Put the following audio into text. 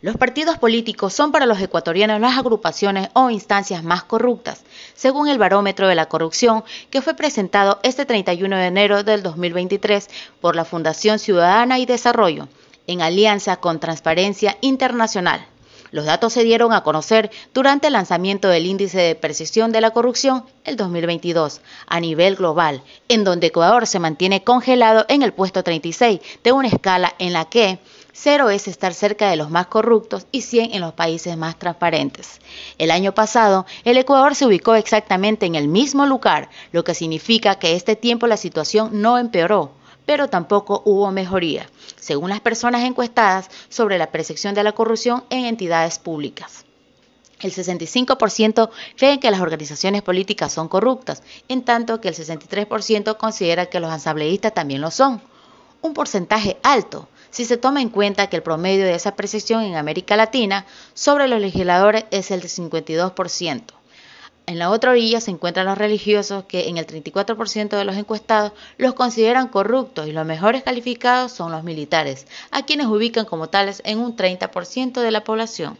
Los partidos políticos son para los ecuatorianos las agrupaciones o instancias más corruptas, según el barómetro de la corrupción que fue presentado este 31 de enero del 2023 por la Fundación Ciudadana y Desarrollo, en alianza con Transparencia Internacional. Los datos se dieron a conocer durante el lanzamiento del índice de percepción de la corrupción el 2022 a nivel global, en donde Ecuador se mantiene congelado en el puesto 36 de una escala en la que Cero es estar cerca de los más corruptos y 100 en los países más transparentes. El año pasado, el Ecuador se ubicó exactamente en el mismo lugar, lo que significa que este tiempo la situación no empeoró, pero tampoco hubo mejoría, según las personas encuestadas sobre la percepción de la corrupción en entidades públicas. El 65% cree que las organizaciones políticas son corruptas, en tanto que el 63% considera que los asambleístas también lo son. Un porcentaje alto, si se toma en cuenta que el promedio de esa percepción en América Latina sobre los legisladores es el de 52%. En la otra orilla se encuentran los religiosos que en el 34% de los encuestados los consideran corruptos y los mejores calificados son los militares, a quienes ubican como tales en un 30% de la población.